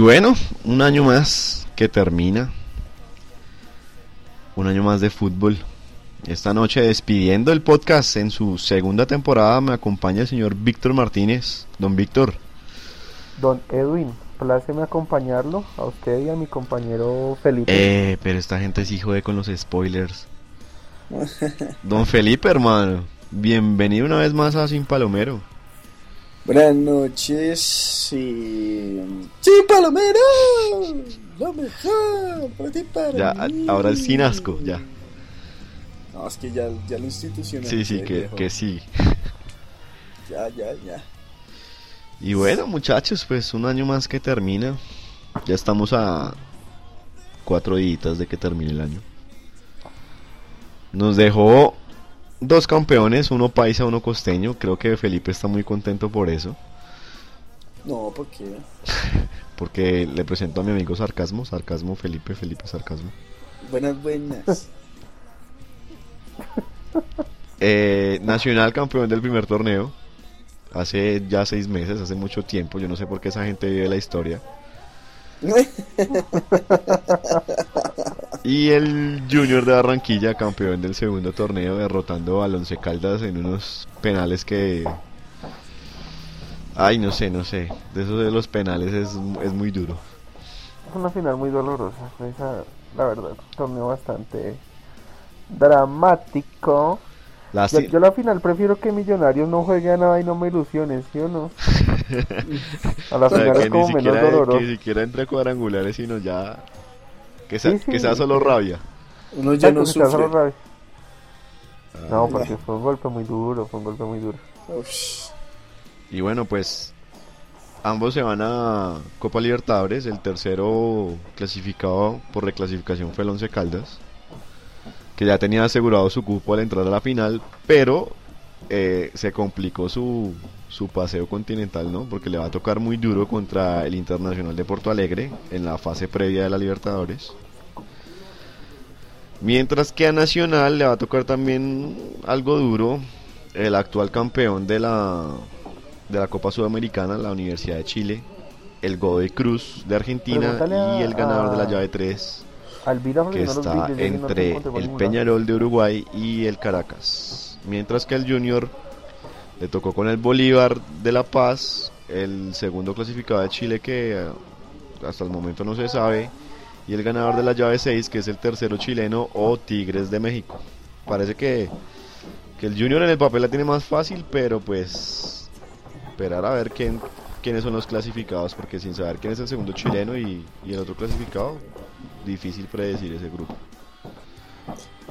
Y bueno, un año más que termina. Un año más de fútbol. Esta noche despidiendo el podcast en su segunda temporada me acompaña el señor Víctor Martínez. Don Víctor. Don Edwin, pláceme acompañarlo a usted y a mi compañero Felipe. Eh, pero esta gente sí jode con los spoilers. Don Felipe, hermano. Bienvenido una vez más a Sin Palomero. Buenas noches, sí. ¡Sí, Palomero! ¡Lo mejor! Para ti, para Ya, mí. ahora el sin asco, ya. No, es que ya, ya lo institucional. Sí, sí, que, que sí. Ya, ya, ya. Y bueno, muchachos, pues un año más que termina. Ya estamos a cuatro días de que termine el año. Nos dejó dos campeones, uno paisa, uno costeño. Creo que Felipe está muy contento por eso. No, porque. Porque le presento a mi amigo Sarcasmo, Sarcasmo Felipe, Felipe Sarcasmo. Buenas, buenas. Eh, Nacional campeón del primer torneo. Hace ya seis meses, hace mucho tiempo. Yo no sé por qué esa gente vive la historia. Y el Junior de Barranquilla, campeón del segundo torneo, derrotando al Once Caldas en unos penales que. Ay, no sé, no sé. De esos de los penales es, es muy duro. Es una final muy dolorosa. Esa, la verdad, un torneo bastante dramático. Yo, yo la final prefiero que Millonarios no juegue a nada y no me ilusiones, ¿sí o no? A la O sea, final que es ni menos siquiera, doloroso. que ni siquiera entre cuadrangulares, sino ya. Que sea, Sí, sí. que sea solo rabia. Uno ya no sea solo sufre. rabia. No, Ah, porque fue un golpe muy duro, fue un golpe muy duro. Y bueno, pues ambos se van a Copa Libertadores. El tercero clasificado por reclasificación fue el Once Caldas, que ya tenía asegurado su cupo al entrar a la final, pero eh, se complicó su, su paseo continental, ¿no? Porque le va a tocar muy duro contra el Internacional de Porto Alegre en la fase previa de la Libertadores. Mientras que a Nacional le va a tocar también algo duro el actual campeón de la, de la Copa Sudamericana, la Universidad de Chile, el Godoy Cruz de Argentina y el ganador de la llave 3, Alvira porque que está entre el. Peñarol de Uruguay y el Caracas. Mientras que el Junior le tocó con el Bolívar de La Paz, el segundo clasificado de Chile que eh, hasta el momento no se sabe, y el ganador de la llave 6, que es el tercero chileno o Tigres de México. Parece que, que el Junior en el papel la tiene más fácil, pero pues esperar a ver quién, quiénes son los clasificados, porque sin saber quién es el segundo chileno y, y el otro clasificado, difícil predecir ese grupo.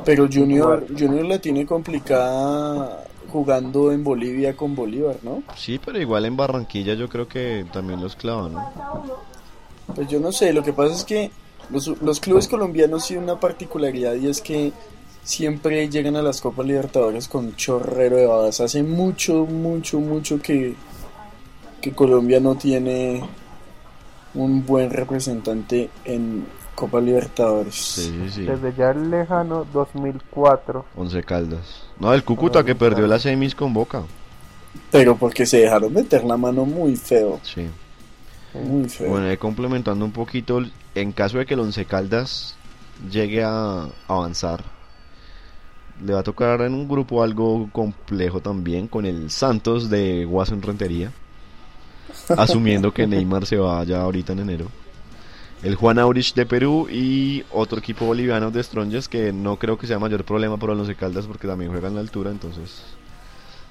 Pero Junior, Junior la tiene complicada jugando en Bolivia con Bolívar, ¿no? Sí, pero igual en Barranquilla yo creo que también los clavan, ¿no? Pues yo no sé, lo que pasa es que los, los clubes colombianos tienen una particularidad y es que siempre llegan a las Copas Libertadores con un chorrero de badas. Hace mucho, mucho, mucho que, que Colombia no tiene un buen representante en Copa Libertadores. Sí, sí, sí. Desde ya el lejano 2004. Once Caldas. No, el Cúcuta que perdió las semis con Boca. Pero porque se dejaron meter la mano muy feo, Sí. muy feo. Bueno, complementando un poquito, en caso de que el Once Caldas llegue a avanzar, le va a tocar en un grupo algo complejo también con el Santos de Guasón Rentería, asumiendo que Neymar se va ya ahorita en enero. El Juan Aurich de Perú y otro equipo boliviano de Strongest que no creo que sea mayor problema para Once Caldas porque también juegan la altura, entonces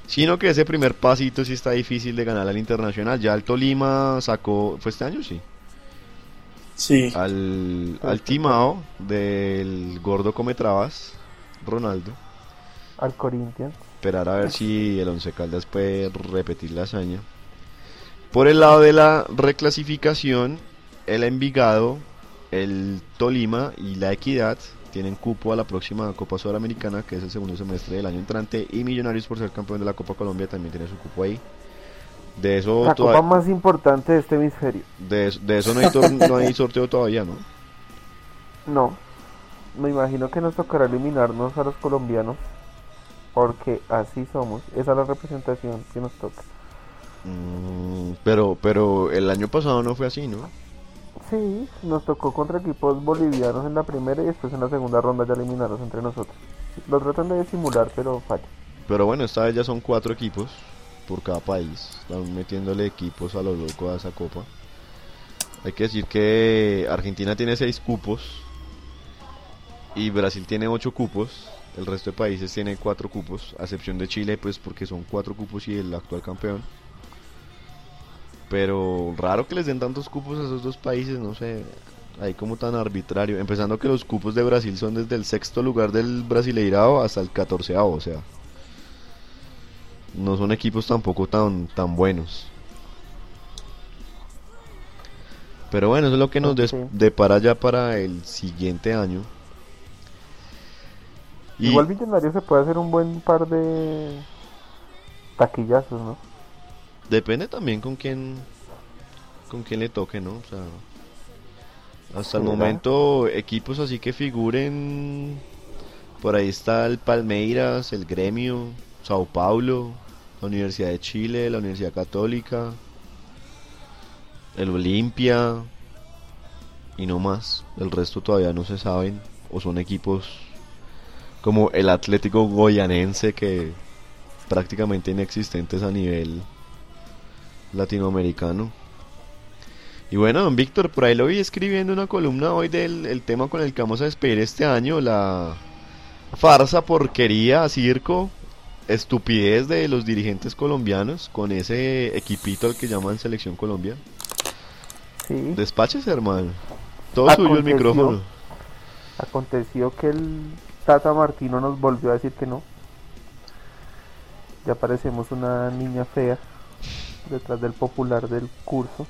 Sino que ese primer pasito sí está difícil de ganar al Internacional. Ya el Tolima sacó, ¿fue este año? Sí. Sí, Al, al Timao del gordo Cometrabas, Ronaldo. Al Corinthians. Esperar a ver si el Once Caldas puede repetir la hazaña. Por el lado de la reclasificación, el Envigado, el Tolima y la Equidad tienen cupo a la próxima Copa Sudamericana, que es el segundo semestre del año entrante, y Millonarios por ser campeón de la Copa Colombia también tiene su cupo ahí. De eso, La copa más importante de este hemisferio. de, eso- de eso no hay, no hay sorteo todavía, ¿no? No. Me imagino que nos tocará eliminarnos a los colombianos. Porque así somos. Esa es la representación que nos toca. Mm, pero, pero el año pasado no fue así, ¿no? Sí, nos tocó contra equipos bolivianos en la primera y después en la segunda ronda ya eliminarlos entre nosotros. Lo tratan de disimular, pero falla. Pero bueno, esta vez ya son cuatro equipos por cada país. Están metiéndole equipos a lo loco a esa copa. Hay que decir que Argentina tiene seis cupos y Brasil tiene ocho cupos. El resto de países tiene cuatro cupos, a excepción de Chile, pues porque son cuatro cupos y el actual campeón. Pero raro que les den tantos cupos a esos dos países, no sé, ahí como tan arbitrario. Empezando que los cupos de Brasil son desde el sexto lugar del Brasileirao hasta el catorceavo, o sea, no son equipos tampoco tan, tan buenos. Pero bueno, eso es lo que nos depara ya para el siguiente año. Y Igual Millonario se puede hacer un buen par de taquillazos, ¿no? Depende también con quién con quién le toque, ¿no? O sea, hasta el momento equipos así que figuren por ahí está el Palmeiras, el Gremio, Sao Paulo, la Universidad de Chile, la Universidad Católica, el Olimpia y no más. El resto todavía no se saben o son equipos como el Atlético Goyanense que prácticamente inexistentes a nivel latinoamericano. Y bueno, don Víctor, por ahí lo vi escribiendo una columna hoy del el tema con el que vamos a despedir este año, la farsa, porquería, circo, estupidez de los dirigentes colombianos con ese equipito al que llaman Selección Colombia. Sí. Despáchese, hermano. Todo suyo el micrófono. Aconteció que el Tata Martino nos volvió a decir que no. Ya parecemos una niña fea detrás del popular del curso.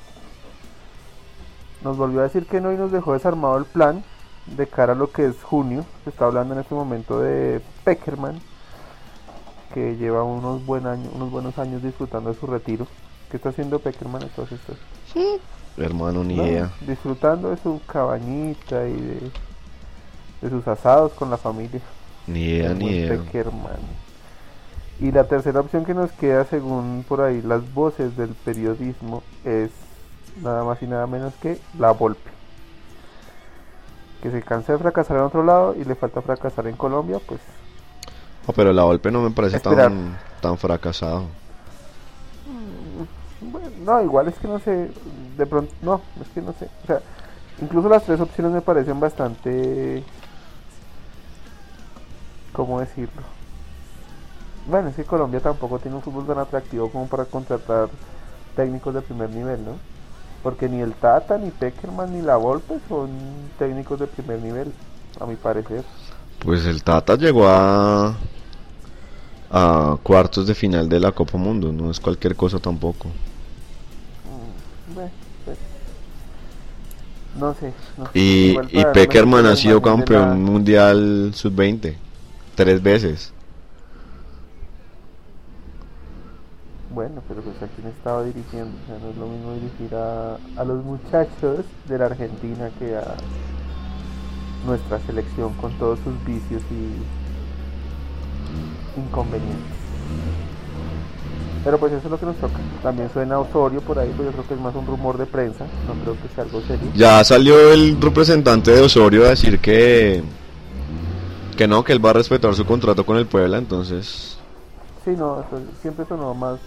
Nos volvió a decir que no y nos dejó desarmado el plan de cara a lo que es junio. Se está hablando en este momento de Peckerman, que lleva unos, buen año- unos buenos años disfrutando de su retiro. ¿Qué está haciendo Peckerman entonces? Hermano, ni No, idea. Disfrutando de su cabañita y de, de sus asados con la familia. Ni idea, ni idea. Peckerman. Y la tercera opción que nos queda, según por ahí las voces del periodismo, es nada más y nada menos que la Volpe. Que se cansa de fracasar en otro lado y le falta fracasar en Colombia, pues Oh, pero la golpe no me parece Esperar. tan, tan fracasado. Bueno, no, igual es que no sé, de pronto, no, es que no sé, o sea, incluso las tres opciones me parecen bastante, ¿cómo decirlo? Bueno, es que Colombia tampoco tiene un fútbol tan atractivo como para contratar técnicos de primer nivel, ¿no? Porque ni el Tata, ni Peckerman, ni la Volpe son técnicos de primer nivel, a mi parecer. Pues el Tata llegó a a cuartos de final de la Copa Mundo, no es cualquier cosa tampoco. Mm, bueno, pues, no sé. no sé, Y, Peckerman ha sido campeón la- mundial sub-20 tres veces. Bueno, pero pues a quién estaba dirigiendo, o sea, no es lo mismo dirigir a, a los muchachos de la Argentina que a nuestra selección con todos sus vicios y inconvenientes. Pero pues eso es lo que nos toca. También suena Osorio por ahí, pues yo creo que es más un rumor de prensa, no creo que sea algo serio. Ya salió el representante de Osorio a decir que que no, que él va a respetar su contrato con el Puebla, entonces Sí, no, eso siempre sonó más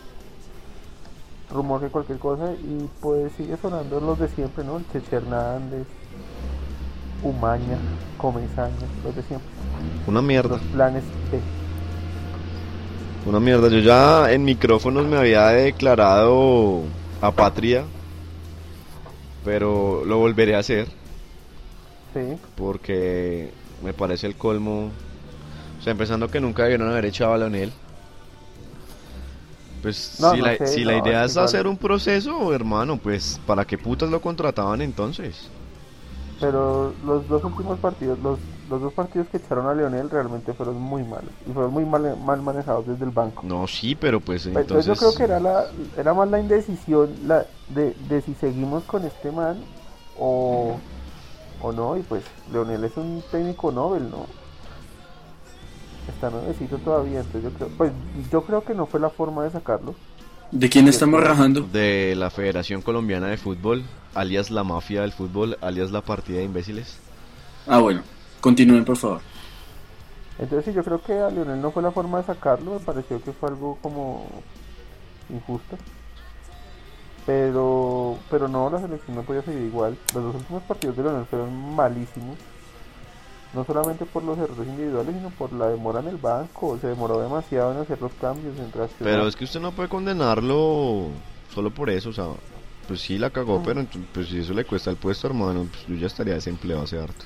rumor que cualquier cosa y pues sigue sonando los de siempre, ¿no? El Cheche Hernández, Umaña, Comesaña, los de siempre. una mierda. Los planes B. Una mierda, yo ya en micrófonos me había declarado apatria, pero lo volveré a hacer Sí, porque me parece el colmo. O sea, empezando que nunca debieron haber echado a Leonel. Pues No, si, no la, sé, si la idea es hacer un proceso, hermano, pues ¿para qué putas lo contrataban entonces? pero los dos últimos partidos, los, los dos partidos que echaron a Leonel realmente fueron muy malos y fueron muy mal, mal manejados desde el banco. No, sí, pero pues Pues, entonces... yo creo que era la era más la indecisión la de, de si seguimos con este man o, o no y pues Leonel es un técnico Nobel no está nuevecito todavía entonces yo creo pues yo creo que no fue la forma de sacarlo ¿De quién estamos rajando? De la Federación Colombiana de Fútbol, alias la mafia del fútbol, alias la partida de imbéciles. Ah, bueno, continúen por favor. Entonces sí, yo creo que a Lionel no fue la forma de sacarlo, me pareció que fue algo como injusto. Pero, pero no, la selección no podía seguir igual. Los dos últimos partidos de Lionel fueron malísimos. No solamente por los errores individuales, sino por la demora en el banco. Se demoró demasiado en hacer los cambios, en. Pero es que usted no puede condenarlo solo por eso, o sea, pues sí la cagó, Mm. pero pues si eso le cuesta el puesto, hermano, pues yo ya estaría desempleado hace harto.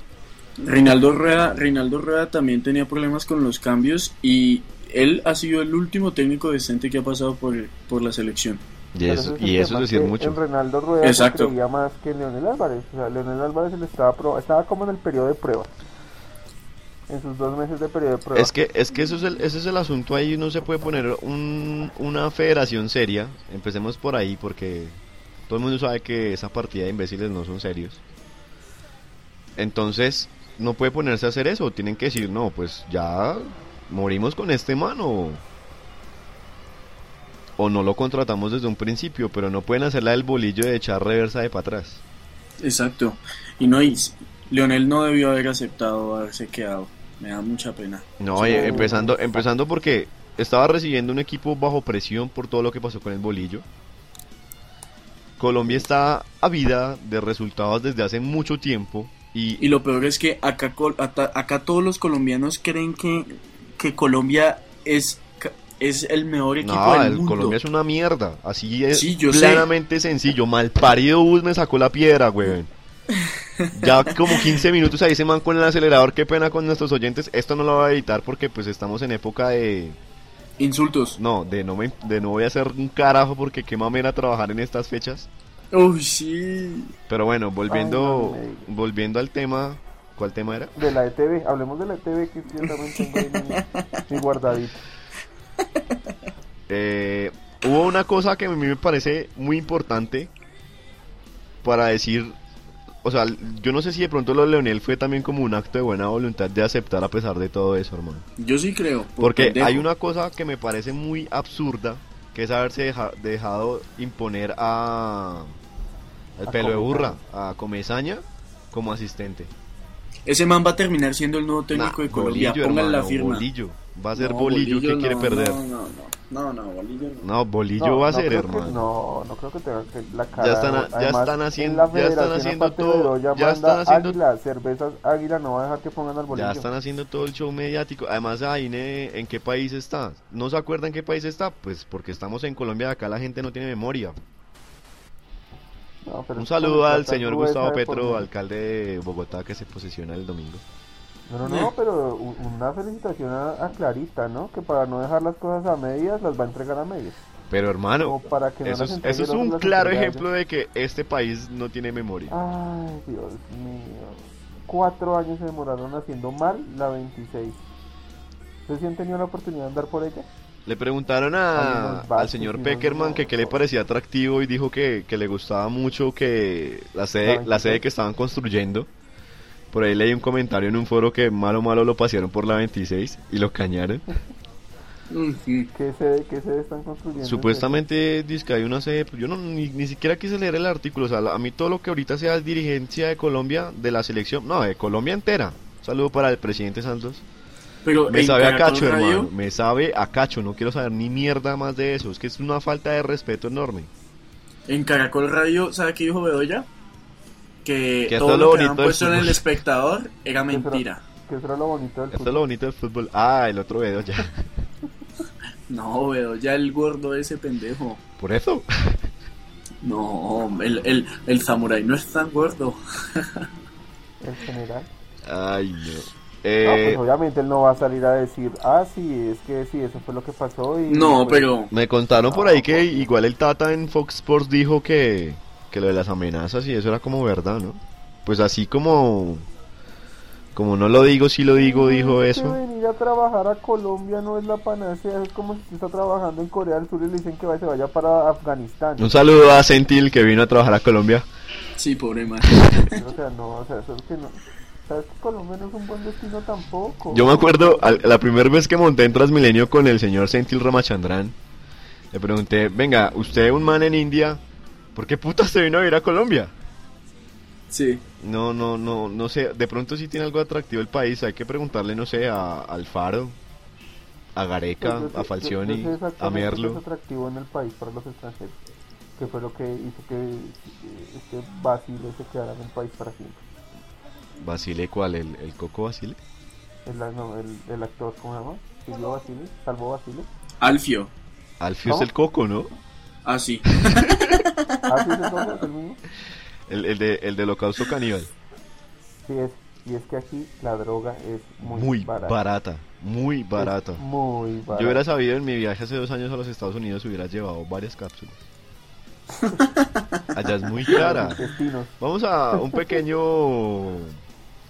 Reinaldo Rueda, Reinaldo Rueda también tenía problemas con los cambios y él ha sido el último técnico decente que ha pasado por, por la selección. Y eso, y eso es decir mucho. En Reinaldo Rueda se Exacto. creía más que en Leonel Álvarez. O sea, Leonel Álvarez él estaba, estaba como en el periodo de prueba. En sus dos meses de periodo de prueba. Es que, es que eso es el, ese es el asunto ahí, no se puede poner un- una federación seria, empecemos por ahí porque todo el mundo sabe que esa partida de imbéciles no son serios. Entonces, no puede ponerse a hacer eso, tienen que decir, no, pues ya morimos con este mano. O no lo contratamos desde un principio, pero no pueden hacer la del bolillo de echar reversa de para atrás. Exacto. Y no, y Leonel no debió haber aceptado haberse quedado. Me da mucha pena. No, eh, empezando, empezando porque estaba recibiendo un equipo bajo presión por todo lo que pasó con el bolillo. Colombia está a vida de resultados desde hace mucho tiempo y, Y lo peor es que acá, acá todos los colombianos creen que, que Colombia es, es el mejor equipo no, del el mundo. Colombia es una mierda. Así es Sí, yo sé. plenamente sencillo. Malparido bus me sacó la piedra, güey. Ya como 15 minutos ahí se man con el acelerador. Qué pena con nuestros oyentes. Esto no lo voy a editar porque pues estamos en época de... Insultos. No, de no, me, de no voy a hacer un carajo porque qué mamera trabajar en estas fechas. Uy, sí. Pero bueno, volviendo, Ay, no me- volviendo al tema, ¿cuál tema era? De la ETV, hablemos de la ETV que yo también tengo ahí mi, mi guardadito. Eh, hubo una cosa que a mí me parece muy importante para decir, o sea, yo no sé si de pronto lo de Leonel fue también como un acto de buena voluntad de aceptar a pesar de todo eso, hermano. Yo sí creo. por Porque pendejo. hay una cosa que me parece muy absurda, que es haberse deja- dejado imponer a al A pelo de burra, a Comesaña como asistente. Ese man va a terminar siendo el nuevo técnico Nah, de Colombia. Bolillo, Pongan la firma. Bolillo. Va a ser No, Bolillo, que quiere perder. No, no, no, no, no, Bolillo no. No, Bolillo No, va a no ser, creo que- hermano. no, no creo que tenga que la cara. Ya están a- ya están en haciendo- la ya están haciendo todo- ya manda están haciendo- Águila, cervezas Águila, no va a dejar que pongan al bolillo. Ya están haciendo todo el show mediático. Además, Aine, ¿en qué país está? ¿No se acuerdan en qué país está? Pues porque estamos en Colombia, acá la gente no tiene memoria. No, pero Un saludo al señor Gustavo Petro, alcalde de Bogotá, que se posiciona el domingo. No, no, no, pero una felicitación a, a Clarita, ¿no? Que para no dejar las cosas a medias, las va a entregar a medias. Pero hermano, para que no eso es, eso es un claro ejemplo de que este país no tiene memoria. Ay, Dios mío. Cuatro años se demoraron haciendo mal la 26. ¿Ustedes sí han tenido la oportunidad de andar por ella? Le preguntaron a, al señor Peckerman que qué le parecía atractivo y dijo que, que le gustaba mucho que la sede, La la sede 26. que estaban construyendo. Por ahí leí un comentario en un foro que malo malo lo pasearon por la 26 y lo cañaron. Ujú. ¿Qué sede, qué sede están construyendo? Supuestamente dice que hay una sede, pues yo no ni, ni siquiera quise leer el artículo, o sea, a mí todo lo que ahorita sea dirigencia de Colombia, de la selección, no, de Colombia entera. Un saludo para el presidente Santos. Pero Me sabe a cacho, Radio, hermano. Me sabe a cacho. No quiero saber ni mierda más de eso. Es que es una falta de respeto enorme. En Caracol Radio, ¿sabe qué dijo Bedoya? Que, todo lo que del puesto en el espectador era mentira. Que eso era lo bonito del Esto es lo bonito del fútbol. Ah, el otro video ya. No, Bedoya, el gordo ese pendejo. Por eso. No, el, el, el samurái no es tan gordo. El general. Ay, no. No, Eh, pues obviamente él no va a salir a decir, ah, sí, es que sí, eso fue lo que pasó. Y, No, pues, pero me contaron por No, ahí que igual el Tata en Fox Sports dijo que, que lo de las amenazas y eso era como verdad, ¿no? Pues así como... Como no lo digo, sí lo digo, dijo es que eso. venir a trabajar a Colombia no es la panacea, es como si usted está trabajando en Corea del Sur y le dicen que se vaya para Afganistán. Un saludo a Sentil que vino a trabajar a Colombia. sí, pobre man. O sea, no, o sea, eso es que no. Sabes que Colombia no es un buen destino tampoco. Yo me acuerdo al- la primera vez que monté en Transmilenio con el señor Sentil Ramachandrán. Le pregunté, venga, usted un man en India, ¿por qué puta se vino a vivir a Colombia? Sí. No, no, no, no sé, de pronto sí tiene algo atractivo el país, hay que preguntarle, no sé, a Alfaro, a Gareca, sé- a Falcioni, a Merlo. es atractivo en el país para los extranjeros. Que fue lo que hizo que este Basile se quedara en el país para siempre. Basile, ¿cuál? ¿El, el Coco Basile? El, no, el, el actor, ¿cómo se llama? Silvio Basile, Salvo Basile. Alfio. Alfio es el Coco, ¿no? Ah, sí. Ah, sí, el- el mismo. El, el, de, el del holocausto caníbal. Sí, es. Y es que aquí la droga es muy, Muy barata. barata, muy Es barata. muy barata. Yo hubiera sabido en mi viaje hace dos años a los Estados Unidos hubiera llevado varias cápsulas. Allá es muy cara. Vamos a un pequeño,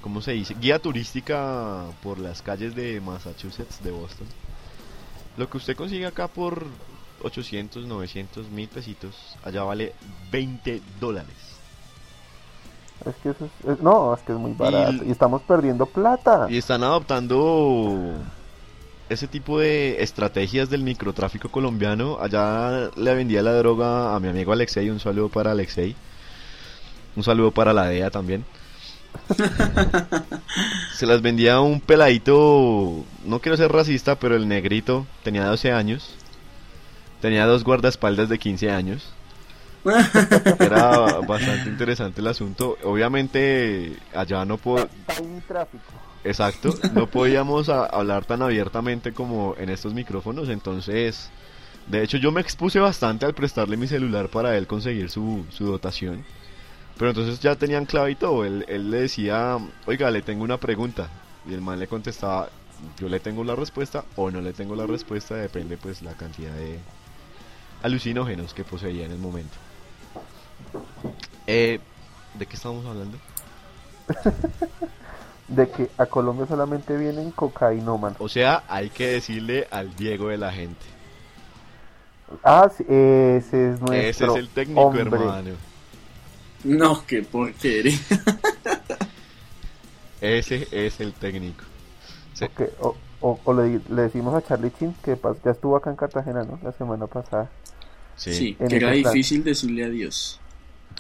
¿cómo se dice? Guía turística por las calles de Massachusetts, de Boston. Lo que usted consigue acá por 800, 900, mil pesitos, allá vale 20 dólares. Es que eso es, es- No, es que es muy barato. el- Y, estamos perdiendo plata. Y están adoptando ese tipo de estrategias del microtráfico colombiano. Allá le vendía la droga a mi amigo Alexei. Un saludo para Alexei. Un saludo para la DEA también. Se las vendía a un peladito. No quiero ser racista, pero el negrito tenía 12 años. Tenía dos guardaespaldas de 15 años. Era bastante interesante el asunto. Obviamente, allá no puedo. Exacto, no podíamos hablar tan abiertamente como en estos micrófonos, entonces, de hecho yo me expuse bastante al prestarle mi celular para él conseguir su, su dotación, pero entonces ya tenían clave y todo, él, él le decía, oiga, le tengo una pregunta, y el man le contestaba, yo le tengo la respuesta o no le tengo la respuesta, depende pues la cantidad de alucinógenos que poseía en el momento. Eh, ¿De qué estamos hablando? De que a Colombia solamente vienen cocainómanos. O sea, hay que decirle al Diego de la gente. Ah, sí, ese es nuestro Ese es el técnico, hombre. hermano. No, qué porquería. Ese es el técnico. Sí. O, o, o le, le decimos a Charlie Chin que ya estuvo acá en Cartagena, ¿no? La semana pasada. Sí. Que era difícil decirle adiós.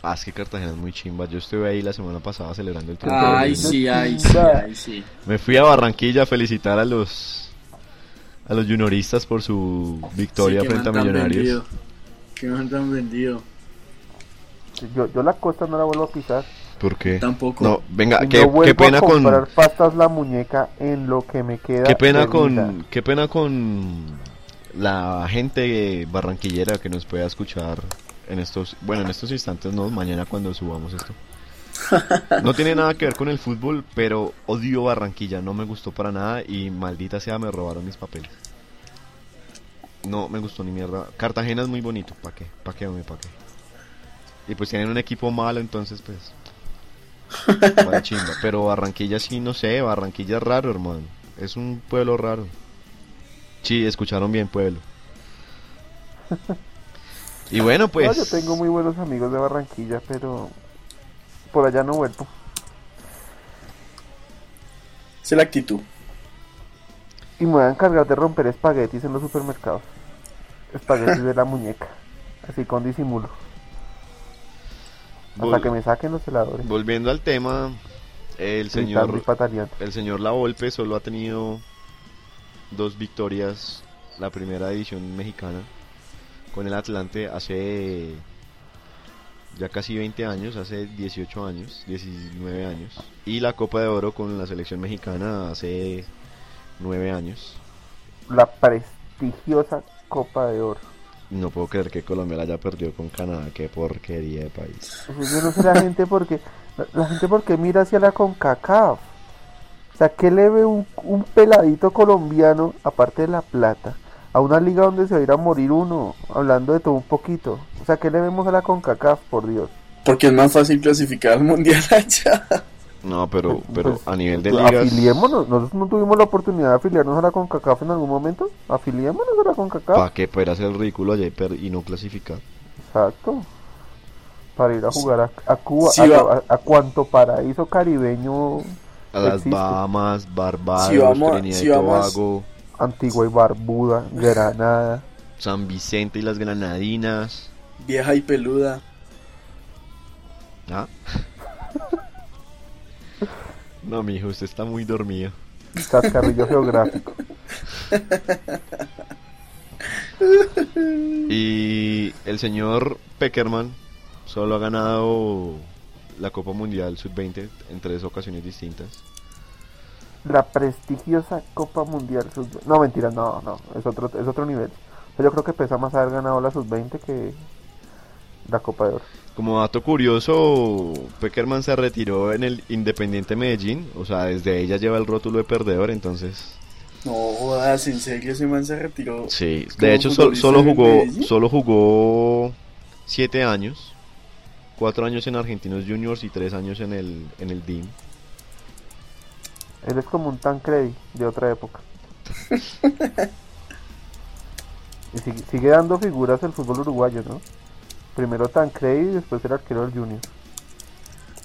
Ah, es que Cartagena es muy chimba. Yo estuve ahí la semana pasada celebrando el triunfo. Ay, sí, ay, sí, ay, sí. Me fui a Barranquilla a felicitar a los a los junioristas por su victoria Sí, frente a Millonarios. vendido. Qué man tan vendido. Yo, yo la costa no la vuelvo a pisar. ¿Por qué? Tampoco. No, venga, qué, no pena a comprar con pastas la muñeca en lo que me queda. qué pena vida. con qué pena con la gente barranquillera que nos pueda escuchar en estos, bueno, en estos instantes no, mañana cuando subamos esto. No tiene nada que ver con el fútbol, pero odio Barranquilla, no me gustó para nada y maldita sea me robaron mis papeles. No me gustó ni mierda. Cartagena es muy bonito, ¿pa' qué? ¿Pa' qué, hombre? ¿Pa' qué? Y pues tienen un equipo malo, entonces pues... Vale chimba. Pero Barranquilla sí, no sé, Barranquilla es raro, hermano. Es un pueblo raro. Sí, escucharon bien, pueblo. Y bueno, pues... No, yo tengo muy buenos amigos de Barranquilla, pero por allá no vuelvo. Esa es la actitud. Y me voy a encargar de romper espaguetis en los supermercados. Espaguetis de la muñeca. Así con disimulo. Hasta vol- que me saquen los heladores. Volviendo al tema, el señor, el señor La Volpe solo ha tenido dos victorias, la primera edición mexicana con el Atlante hace ya casi 20 años, hace 18 años, 19 años, y la Copa de Oro con la selección mexicana hace 9 años. La prestigiosa Copa de Oro. No puedo creer que Colombia la haya perdido con Canadá, qué porquería de país. Yo no sé la gente porque la gente porque mira hacia la CONCACAF. O sea, ¿qué le ve un, un peladito colombiano, aparte de la plata, a una liga donde se va a ir a morir uno, hablando de todo un poquito? O sea, ¿qué le vemos a la CONCACAF, por Dios? Porque es más fácil clasificar al mundial allá. No, pero, pero Pues, a nivel de pues, ligas... Afiliémonos, nosotros no tuvimos la oportunidad de afiliarnos a la CONCACAF en algún momento. Afiliémonos a la CONCACAF. ¿Para qué poder hacer el ridículo allá y, per- y no clasificar? Exacto. Para ir a jugar a, a Cuba, Sí, a, a- a cuanto paraíso caribeño A las existe. Bahamas, Barbados, Si vamos- Trinidad si y Tobago. Antigua y Barbuda, Granada. San Vicente y las Granadinas. Vieja y peluda. ¿Ah? No, mijo, usted está muy dormido. Cascarrillo geográfico. Y el señor Peckerman solo ha ganado la Copa Mundial Sub-20 en tres ocasiones distintas. La prestigiosa Copa Mundial Sub No, mentira, no, no, es otro, es otro nivel. Yo creo que pesa más haber ganado la Sub-20 que la Copa de Oro. Como dato curioso, Peckerman se retiró en el Independiente Medellín, o sea, desde ella lleva el rótulo de perdedor, entonces No jodas, en serio ese man se retiró. Sí, ¿Como de hecho sol- solo jugó solo jugó siete años, cuatro años en Argentinos Juniors y tres años en el en el DIM. Él es como un Tancredi de otra época. y sigue, sigue dando figuras el fútbol uruguayo, ¿no? Primero Tancredi y después el arquero del Junior.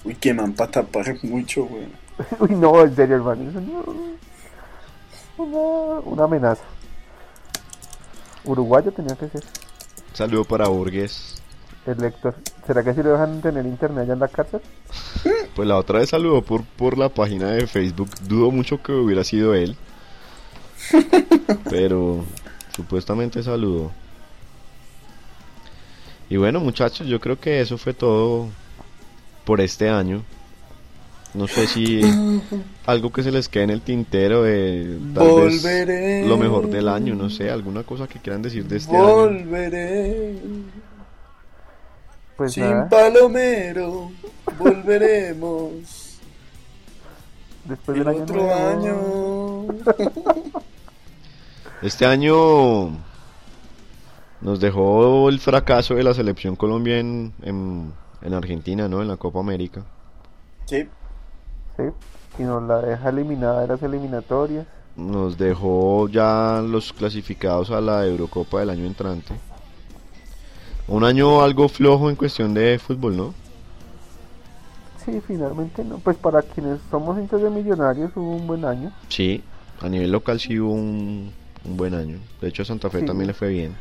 Uy, que man para tapar mucho, güey. Uy, no, en serio, hermano. eso no- Una, una amenaza. Uruguayo tenía que ser. Saludo para Borges. El. ¿Será que si lo dejan tener internet allá en la cárcel? Pues la otra vez saludó por por la página de Facebook. Dudo mucho que hubiera sido él. Pero supuestamente saludó. Y bueno, muchachos, yo creo que eso fue todo por este año. No sé si algo que se les quede en el tintero de tal vez Volveré. lo mejor del año, no sé, alguna cosa que quieran decir de este año. Volveré. Pues Sin nada. palomero. Volveremos. Después El del año otro nuevo. año. Este año nos dejó el fracaso de la selección Colombia en, en, en Argentina, ¿no? En la Copa América. Sí. Sí. Y nos la deja eliminada de las eliminatorias. Nos dejó ya los clasificados a la Eurocopa del año entrante. Un año algo flojo en cuestión de fútbol, ¿no? Sí, finalmente no. Pues para quienes somos hinchas de millonarios hubo un buen año. Sí, a nivel local sí hubo un, un buen año. De hecho a Santa Fe Sí. también le fue bien.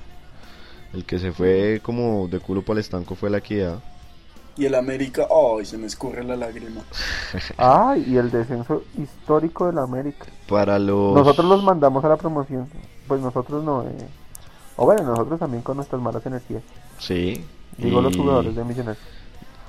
El que se fue como de culo para el estanco fue la equidad. Y el América. Ay, se me escurre la lágrima. Ah, y el descenso histórico de la América. Para los... Nosotros los mandamos a la promoción. Pues nosotros no. Eh. O bueno, nosotros también con nuestras malas energías. Sí. Digo los y- jugadores de millonarios.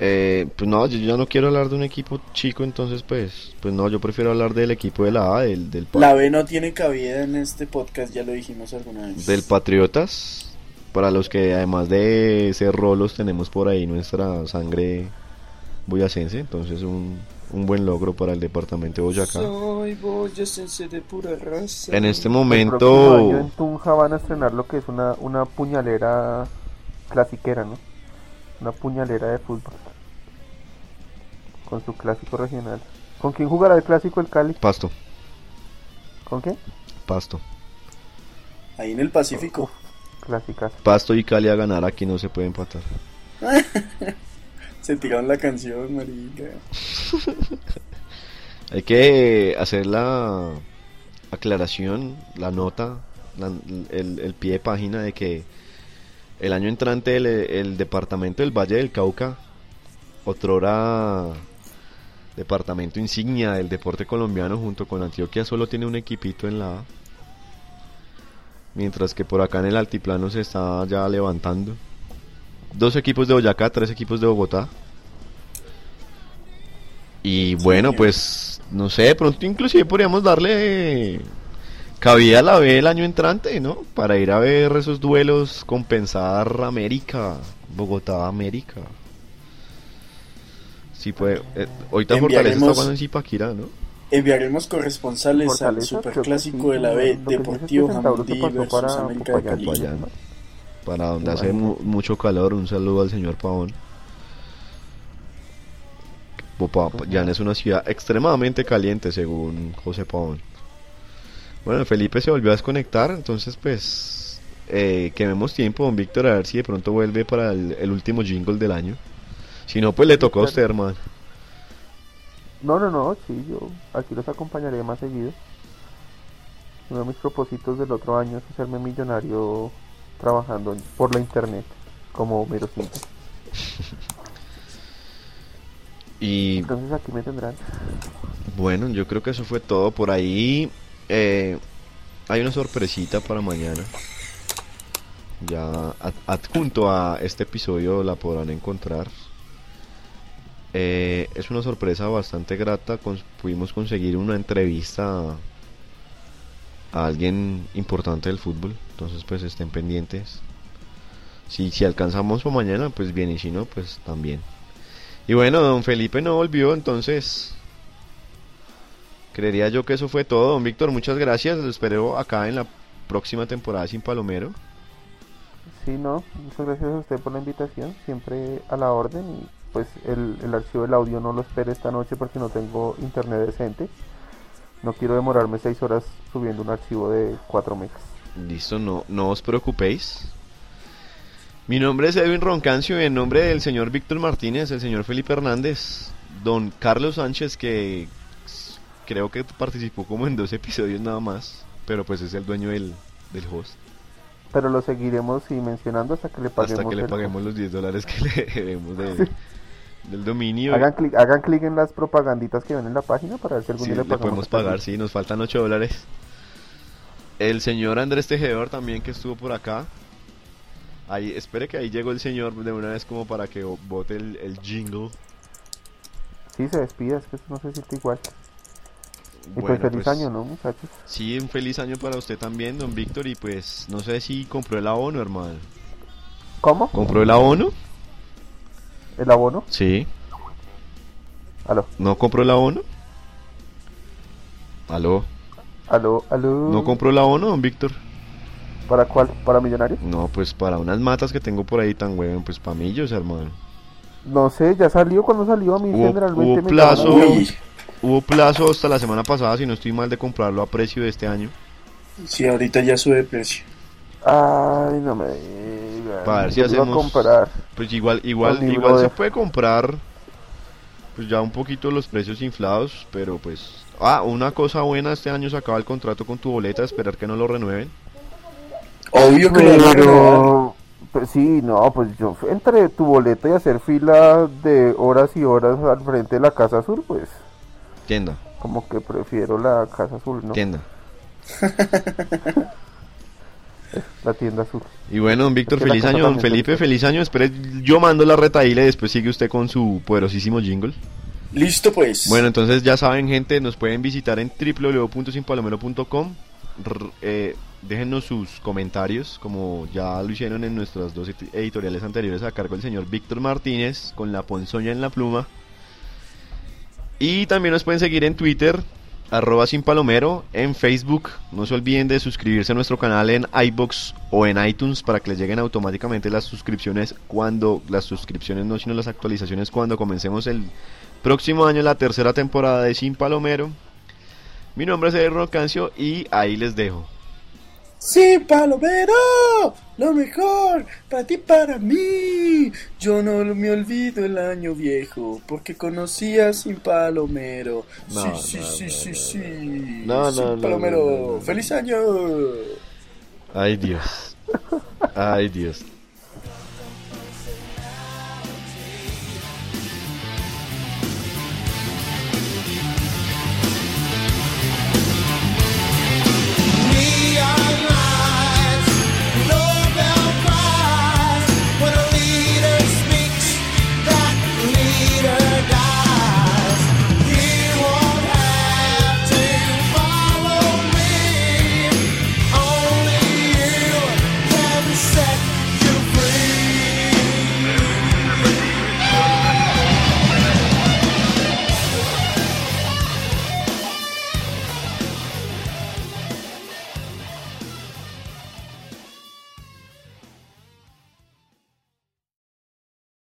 Eh, pues no, yo ya no quiero hablar de un equipo chico, entonces pues, pues no, yo prefiero hablar del equipo de la A, del, del, La B no tiene cabida en este podcast, ya lo dijimos alguna vez. del Patriotas, para los que además de ser rolos tenemos por ahí nuestra sangre boyacense, entonces un, un buen logro para el departamento de Boyacá. Soy boyacense de pura raza. En este El año en momento, Tunja van a estrenar lo que es una, una puñalera clasiquera, ¿no? Una puñalera de fútbol. Con su clásico regional. ¿Con quién jugará el clásico el Cali? Pasto, ¿Con quién? Pasto. Ahí en el Pacífico. Clásicas. Pasto y Cali a ganar, aquí no se puede empatar. Se tiraron la canción, marica. Hay que hacer la aclaración, la nota, la- el, el pie de página de que el año entrante el, el departamento del Valle del Cauca, otrora departamento insignia del deporte colombiano junto con Antioquia, solo tiene un equipito en la A. Mientras que por acá en el altiplano se está ya levantando. Dos equipos de Boyacá, tres equipos de Bogotá. Y bueno, pues no sé, pronto inclusive podríamos darle cabida a la B el año entrante, ¿no? Para ir a ver esos duelos, compensar América, Bogotá, América. Sí, puede. eh, ahorita Fortaleza está jugando en Zipaquirá, ¿no? Enviaremos corresponsales al Fortaleza, superclásico de la B, Deportivo Jamundí versus para América de Popayán. Cali. Popayán. Para donde hace mu- mucho calor, un saludo al señor Pavón. Popayán es una ciudad extremadamente caliente, según José Pavón. Bueno, Felipe se volvió a desconectar, entonces pues eh, quememos tiempo, don Víctor, a ver si de pronto vuelve para el, el último jingle del año. Si no, pues le tocó a usted, hermano. No, no, no, sí, yo aquí los acompañaré más seguido. Uno de mis propósitos del otro año es hacerme millonario trabajando por la internet como mero simple. Y Entonces aquí me tendrán. bueno, yo creo que eso fue todo por ahí. Eh, hay una sorpresita para mañana. Ya ad- adjunto a este episodio la podrán encontrar. Eh, es una sorpresa bastante grata. pudimos conseguir una entrevista a, a alguien importante del fútbol. Entonces, pues estén pendientes. Si, si alcanzamos por mañana, pues bien. Y si no, pues también. Y bueno, don Felipe no volvió, entonces. Creería yo que eso fue todo. Don Víctor, muchas gracias. Lo espero acá en la próxima temporada sin Palomero. Sí, no, muchas gracias a usted por la invitación, siempre a la orden y pues el, el archivo del audio no lo espere esta noche porque no tengo internet decente. No quiero demorarme seis horas subiendo un archivo de 4 megas. Listo, no, no os preocupéis. Mi nombre es Edwin Roncancio y en nombre del señor Víctor Martínez, el señor Felipe Hernández, don Carlos Sánchez, que creo que participó como en dos episodios nada más, pero pues es el dueño del, del host. Pero lo seguiremos y mencionando hasta que le paguemos. Hasta que le paguemos los 10 dólares que le debemos de- del dominio. Hagan clic hagan clic en las propaganditas que ven en la página para ver si algún Sí, día le le podemos pagar, sí, nos faltan 8 dólares. El señor Andrés Tejedor también que estuvo por acá. Ahí, espere que ahí llegó el señor de una vez como para que bote el, el jingle. Sí, se despida, es que no se siente igual. Y Bueno, pues feliz pues, año, ¿no, muchachos? Sí, un feliz año para usted también, don Víctor. Y pues no sé si compró el abono, hermano. ¿Cómo? ¿Compró el abono? ¿El abono? Sí. Aló, ¿No compró el abono? ¿Aló? aló, aló. ¿No compró el abono, don Víctor? ¿Para cuál? ¿Para millonarios? No, pues para unas matas que tengo por ahí tan hueven, pues para millos, hermano. No sé, ya salió cuando salió a mí Hubo- generalmente hubo me plazo. Hubo plazo hasta la semana pasada, si no estoy mal, de comprarlo a precio de este año. sí, ahorita ya sube de precio. Ay, no me digas. Para ver si hacemos- comprar. Pues igual, igual, igual se puede comprar, pues ya un poquito los precios inflados, pero pues... Ah, una cosa buena, este año se acaba el contrato con tu boleta, esperar que no lo renueven. Obvio que. Pero, pues sí, no, pues yo entre tu boleta y hacer fila de horas y horas al frente de la Casa Azul, pues Tienda, como que prefiero la Casa Azul, ¿no? tienda. La tienda azul. Y bueno, don Víctor, Es que la feliz año, don Felipe, feliz año. Espere, yo mando la retaíla y después sigue usted con su poderosísimo jingle. Listo pues. Bueno, entonces ya saben, gente, nos pueden visitar en www.sinpalomero.com. Eh, déjennos sus comentarios, como ya lo hicieron en nuestras dos edi- editoriales anteriores a cargo del señor Víctor Martínez, con la ponzoña en la pluma. Y también nos pueden seguir en Twitter, arroba sin palomero, en Facebook. No se olviden de suscribirse a nuestro canal en iBox o en iTunes para que les lleguen automáticamente las suscripciones cuando, las suscripciones no, sino las actualizaciones cuando comencemos el próximo año, la tercera temporada de Sin Palomero. Mi nombre es Edgar Cancio y ahí les dejo. Sí, Palomero, lo mejor para ti, para mí. Yo no me olvido el año viejo porque conocía sin Palomero. No, sí, sí, no, sí, no, sí, sí. no. Sin Palomero, no, no, no. feliz año. Ay Dios. Ay Dios.